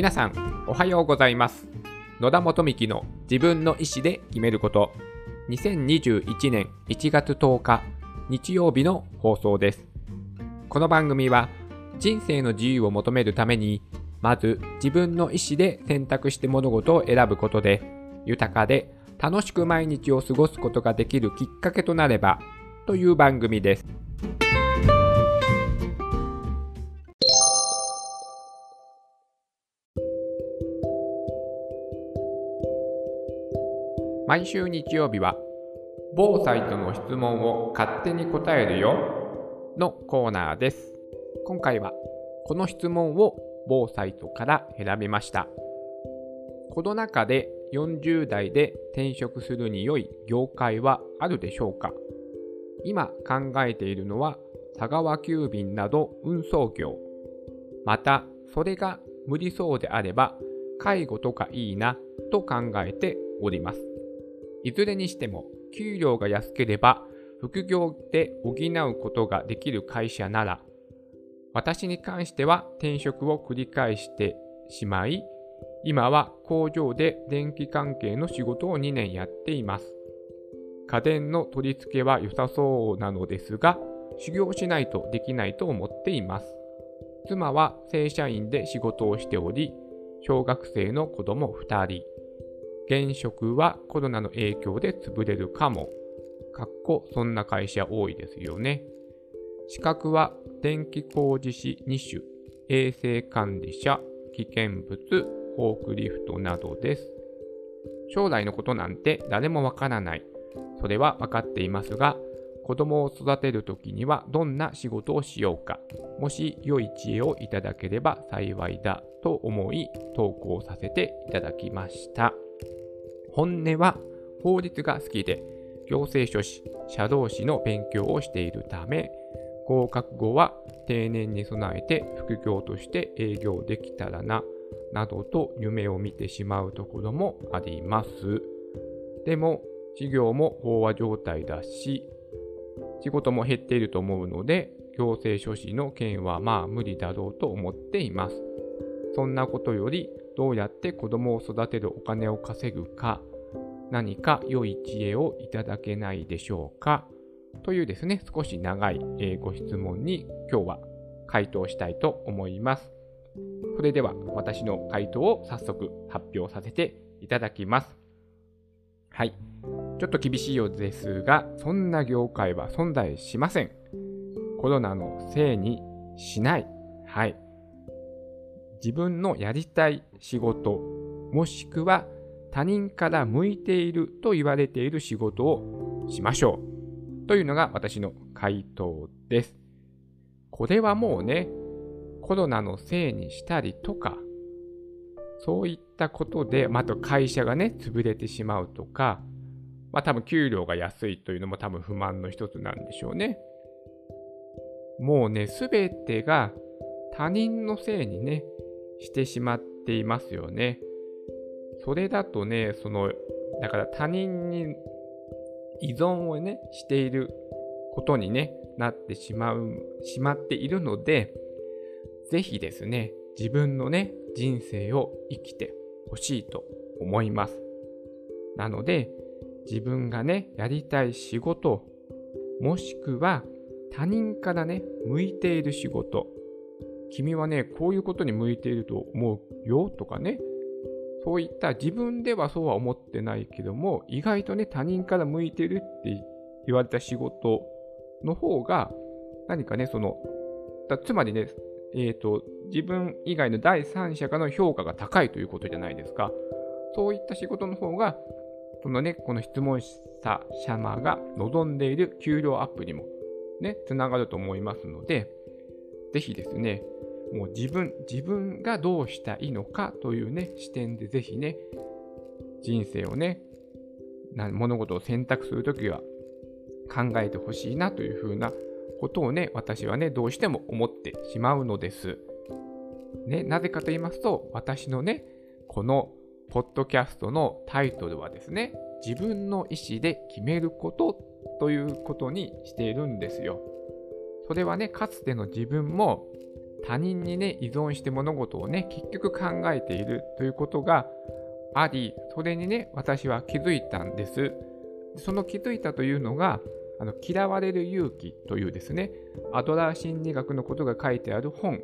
皆さん、おはようございます。野田元幹の自分の意思で決めること。2021年1月10日、日曜日の放送です。この番組は、人生の自由を求めるために、まず自分の意思で選択して物事を選ぶことで、豊かで楽しく毎日を過ごすことができるきっかけとなれば、という番組です。毎週日曜日は、某サイトの質問を勝手に答えるよのコーナーです。今回は、この質問を某サイトから選びました。この中で40代で転職するに良い業界はあるでしょうか？今考えているのは佐川急便など運送業。また、それが無理そうであれば介護とかいいなと考えております。いずれにしても、給料が安ければ、副業で補うことができる会社なら、私に関しては転職を繰り返してしまい、今は工場で電気関係の仕事を2年やっています。家電の取り付けは良さそうなのですが、修行しないとできないと思っています。妻は正社員で仕事をしており、小学生の子供2人。現職はコロナの影響で潰れるかも。かっこそんな会社多いですよね。資格は電気工事士2種、衛生管理者、危険物、フォークリフトなどです。将来のことなんて誰もわからない。それは分かっていますが、子供を育てるときにはどんな仕事をしようか、もし良い知恵をいただければ幸いだと思い投稿させていただきました。本音は法律が好きで、行政書士、社労士の勉強をしているため、合格後は定年に備えて副業として営業できたらな、などと夢を見てしまうところもあります。でも、事業も飽和状態だし、仕事も減っていると思うので、行政書士の件はまあ無理だろうと思っています。そんなことより、どうやって子供を育てるお金を稼ぐか、何か良い知恵をいただけないでしょうかというですね、少し長いご質問に今日は回答したいと思います。それでは私の回答を早速発表させていただきます。はい。ちょっと厳しいようですが、そんな業界は存在しません。コロナのせいにしない。はい。自分のやりたい仕事、もしくは他人から向いていると言われている仕事をしましょう。というのが私の回答です。これはもうね、コロナのせいにしたりとか、そういったことで、また会社がね、潰れてしまうとか、まあ多分給料が安いというのも多分不満の一つなんでしょうね。もうね、すべてが他人のせいにね、してしまっていますよね。それだとね、その、だから他人に依存をね、していることにね、なってしまう、しまっているので、ぜひですね、自分のね、人生を生きてほしいと思います。なので、自分がね、やりたい仕事、もしくは他人からね、向いている仕事、君はね、こういうことに向いていると思うよとかね、そういった自分ではそうは思ってないけども、意外とね、他人から向いてるって言われた仕事の方が、何かね、その、つまりね、えっ、ー、と、自分以外の第三者からの評価が高いということじゃないですか。そういった仕事の方が、そのね、この質問者様が望んでいる給料アップにもね、つながると思いますので、ぜひですね、もう自分、自分がどうしたいのかというね、視点でぜひね、人生をね、物事を選択するときは考えてほしいなというふうなことをね、私はね、どうしても思ってしまうのです。ね、なぜかと言いますと、私のね、このポッドキャストのタイトルはですね、自分の意思で決めることということにしているんですよ。それはね、かつての自分も他人にね、依存して物事をね、結局考えているということがあり、それにね、私は気づいたんです。その気づいたというのが、あの嫌われる勇気というですね、アドラー心理学のことが書いてある本、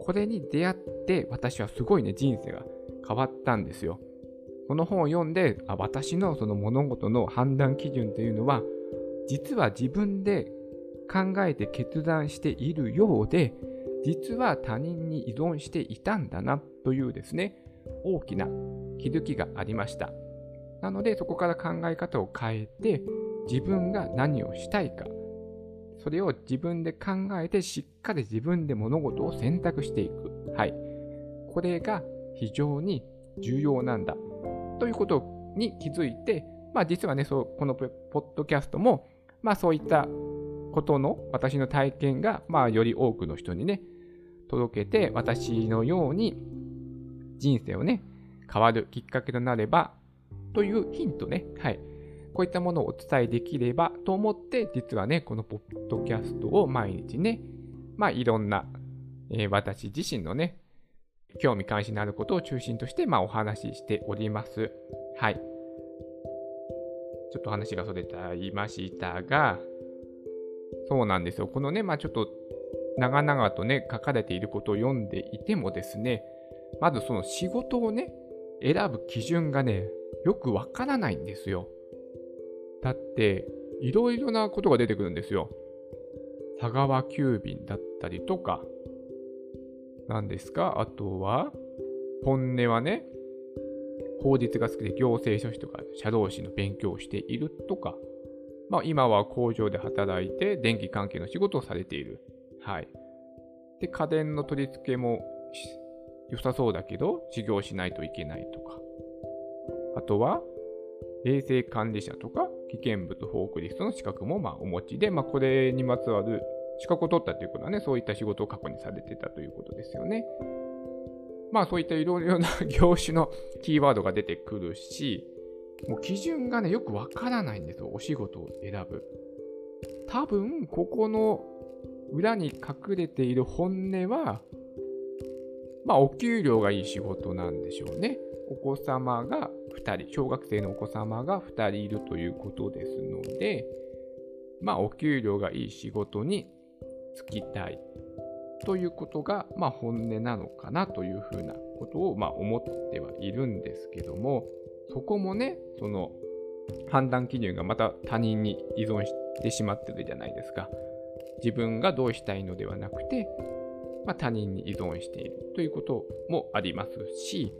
これに出会って私はすごいね、人生が変わったんですよ。この本を読んで、あ私のその物事の判断基準というのは、実は自分で考えて決断しているようで、実は他人に依存していたんだなというですね、大きな気づきがありました。なので、そこから考え方を変えて、自分が何をしたいか、それを自分で考えて、しっかり自分で物事を選択していく。はい。これが非常に重要なんだ。ということに気づいて、まあ実はね、そうこのポッドキャストも、まあそういったことの私の体験が、まあより多くの人にね、届けて、私のように人生をね、変わるきっかけとなれば、というヒントね、はい。こういったものをお伝えできればと思って、実はね、このポッドキャストを毎日ね、まあいろんな、えー、私自身のね、興味関心のあることを中心として、まあお話ししております。はい。ちょっと話がそれちゃいましたが、そうなんですよ。このね、まあちょっと長々とね、書かれていることを読んでいてもですね、まずその仕事をね、選ぶ基準がね、よくわからないんですよ。だって、いろいろなことが出てくるんですよ。佐川急便だったりとか、何ですか？あとは、本音はね、法律が好きで行政書士とか社労士の勉強をしているとか、まあ、今は工場で働いて電気関係の仕事をされている。はい。で、家電の取り付けも良さそうだけど、修行しないといけないとか。あとは、衛生管理者とか、危険物フォークリストの資格もまお持ちで、まあ、これにまつわる資格を取ったということはね、そういった仕事を過去にされてたということですよね。まあそういったいろいろな 業種のキーワードが出てくるし、もう基準がね、よくわからないんですよ、お仕事を選ぶ。多分、ここの裏に隠れている本音は、まあお給料がいい仕事なんでしょうね。お子様が2人、小学生のお子様が2人いるということですので、まあお給料がいい仕事につきたいということが、まあ、本音なのかなというふうなことを、まあ、思ってはいるんですけどもそこもねその判断基準がまた他人に依存してしまってるじゃないですか。自分がどうしたいのではなくて、まあ、他人に依存しているということもありますし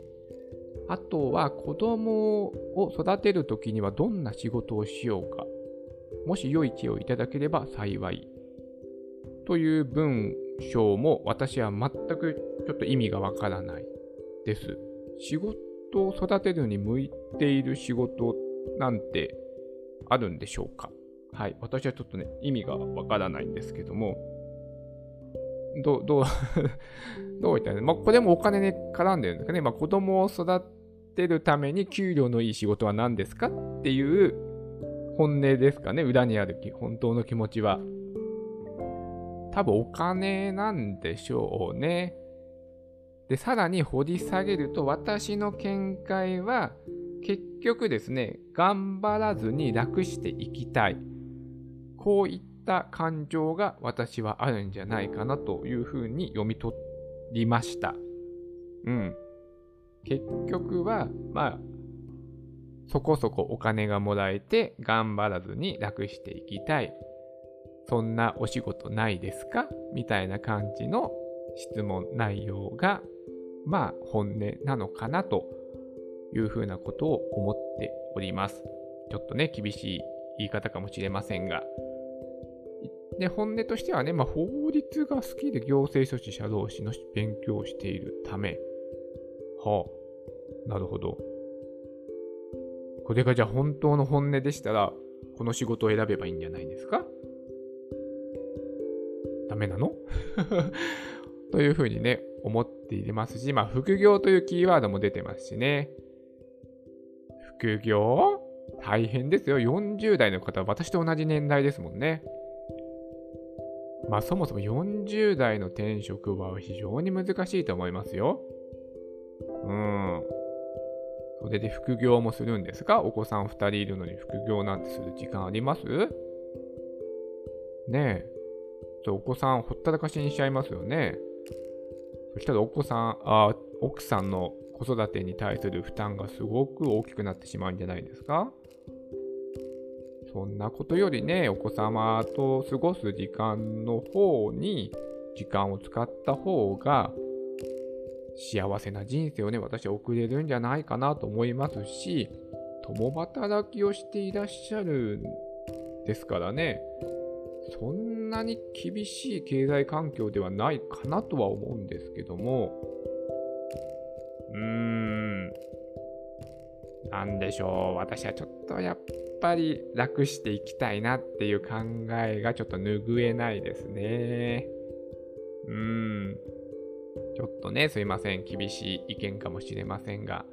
あとは子供を育てるときにはどんな仕事をしようか。もし良い知恵をいただければ幸い。という文章も私は全くちょっと意味がわからないです。仕事を育てるのに向いている仕事なんてあるんでしょうか？はい。私はちょっとね、意味がわからないんですけども、どう、どう どういったね。まあ、これもお金ね、絡んでるんですかね。まあ、子供を育てるために給料のいい仕事は何ですかっていう本音ですかね。裏にある本当の気持ちは。多分お金なんでしょうね。で、さらに掘り下げると、私の見解は、結局ですね、頑張らずに楽していきたい。こういった感情が私はあるんじゃないかなというふうに読み取りました。うん。結局は、まあ、そこそこお金がもらえて頑張らずに楽していきたい。そんなお仕事ないですか？みたいな感じの質問内容が、まあ本音なのかなというふうなことを思っております。ちょっとね、厳しい言い方かもしれませんが。で、本音としてはね、まあ、法律が好きで行政書士、社労士の勉強をしているため。はあ、なるほど。これがじゃあ本当の本音でしたら、この仕事を選べばいいんじゃないですか？ダメなの？というふうにね、思っていますし、まあ、副業というキーワードも出てますしね。副業？大変ですよ。40代の方は私と同じ年代ですもんね。まあそもそも40代の転職は非常に難しいと思いますよ。うん。それで副業もするんですか？お子さん2人いるのに副業なんてする時間あります？ねえ。お子さんほったらかしにしちゃいますよね。そしたらお子さん、あ奥さんの子育てに対する負担がすごく大きくなってしまうんじゃないですか？そんなことよりね、お子様と過ごす時間の方に時間を使った方が幸せな人生をね、私は送れるんじゃないかなと思いますし、共働きをしていらっしゃるんですからね、そんなに厳しい経済環境ではないかなとは思うんですけども、うーん、なんでしょう、私はちょっとやっぱり楽していきたいなっていう考えがちょっと拭えないですね。うーん。ちょっとね、すいません。厳しい意見かもしれませんが、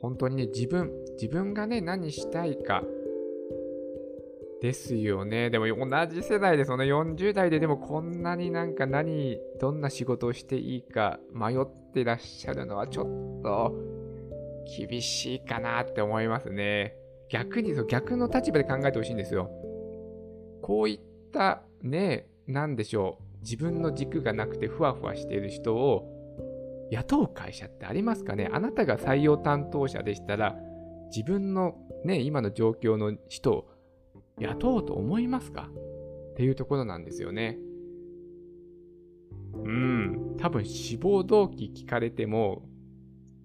本当にね、自分、自分がね、何したいか、ですよね。でも同じ世代ですよね。40代ででもこんなになんか何、どんな仕事をしていいか迷ってらっしゃるのはちょっと厳しいかなって思いますね。逆にそう、逆の立場で考えてほしいんですよ。こういったね、なんでしょう。自分の軸がなくてふわふわしている人を雇う会社ってありますかねあなたが採用担当者でしたら自分のね、今の状況の人を雇おうと思いますか？っていうところなんですよね。うん、多分志望動機聞かれても、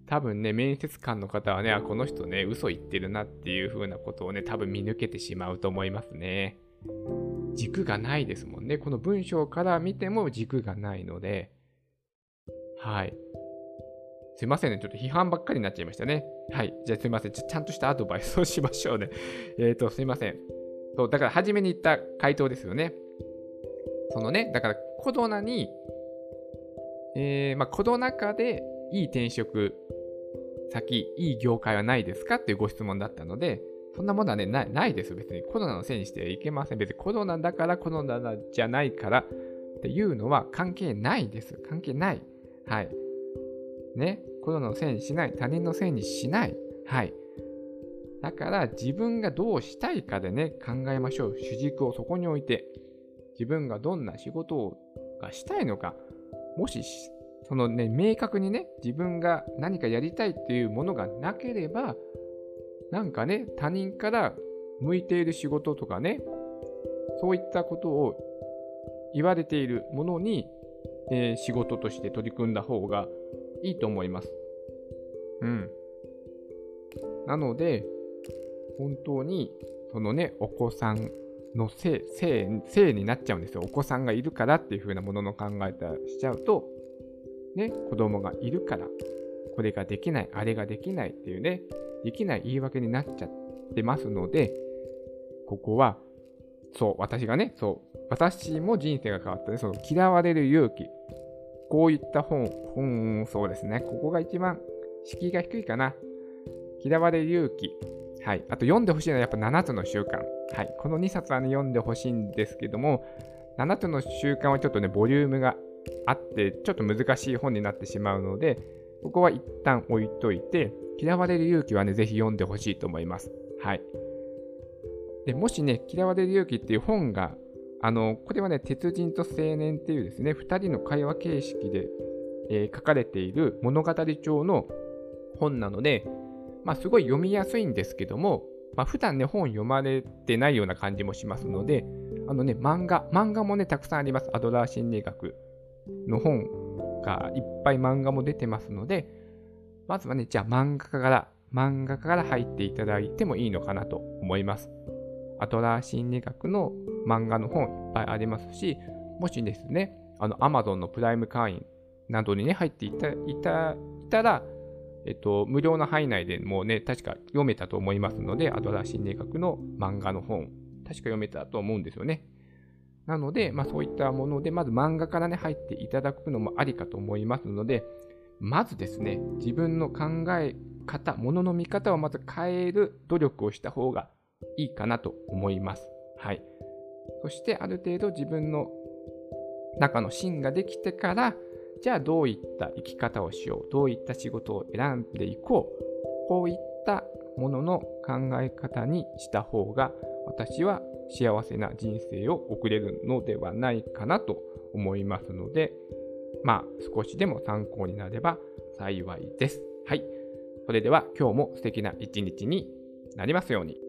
多分ね、面接官の方はね、あ、この人ね、嘘言ってるなっていう風なことをね、多分見抜けてしまうと思いますね。軸がないですもんね。この文章から見ても軸がないので、はい。すいませんね。ちょっと批判ばっかりになっちゃいましたね。はい。じゃあすいません。ちゃんとしたアドバイスをしましょうね。えっ、と、すいません。そう、だから初めに言った回答ですよね。そのね、だからコロナに、えー、まあ、コロナ禍でいい転職先、いい業界はないですか？っていうご質問だったので、そんなものはね、ないないです。別にコロナのせいにしてはいけません。別にコロナだからコロナじゃないからっていうのは関係ないです。関係ない。はい。ね。コロナのせいにしない。他人のせいにしない。はい。だから自分がどうしたいかでね、考えましょう。主軸をそこに置いて、自分がどんな仕事をがしたいのか、もし、そのね、明確にね、自分が何かやりたいっていうものがなければ、なんかね、他人から向いている仕事とかね、そういったことを言われているものに、えー、仕事として取り組んだ方がいいと思います。うん。なので、本当に、そのね、お子さんのせい、せい、せいになっちゃうんですよ。お子さんがいるからっていう風なものの考え方しちゃうと、ね、子供がいるから、これができない、あれができないっていうね、できない言い訳になっちゃってますので、ここは、そう、私がね、そう、私も人生が変わったね、その嫌われる勇気。こういった本、本、そうですね、ここが一番敷居が低いかな。嫌われる勇気。はい。あと読んでほしいのはやっぱ7つの習慣。はい。この2冊はね、読んでほしいんですけども、7つの習慣はちょっとね、ボリュームがあって、ちょっと難しい本になってしまうので、ここは一旦置いといて、嫌われる勇気はね、ぜひ読んでほしいと思います。はい。で、もしね、嫌われる勇気っていう本が、あの、これはね、鉄人と青年っていうですね、2人の会話形式で、えー、書かれている物語帳の本なので、まあ、すごい読みやすいんですけども、まあ、普段ね、本読まれてないような感じもしますので、あのね、漫画、漫画もね、たくさんあります。アドラー心理学の本がいっぱい漫画も出てますので、まずはね、じゃあ漫画家から、漫画家から入っていただいてもいいのかなと思います。アトラー心理学の漫画の本いっぱいありますし、もしですね、あの、Amazon のプライム会員などにね、入っていたいたいたら、えっと、無料の範囲内でもうね、確か読めたと思いますので、アドラー心理学の漫画の本、確か読めたと思うんですよね。なので、まあそういったもので、まず漫画からね、入っていただくのもありかと思いますので、まずですね、自分の考え方、ものの見方をまず変える努力をした方がいいかなと思います。はい。そしてある程度自分の中の芯ができてからじゃあどういった生き方をしようどういった仕事を選んでいこうこういったものの考え方にした方が私は幸せな人生を送れるのではないかなと思いますのでまあ少しでも参考になれば幸いです。はい。それでは今日も素敵な一日になりますように。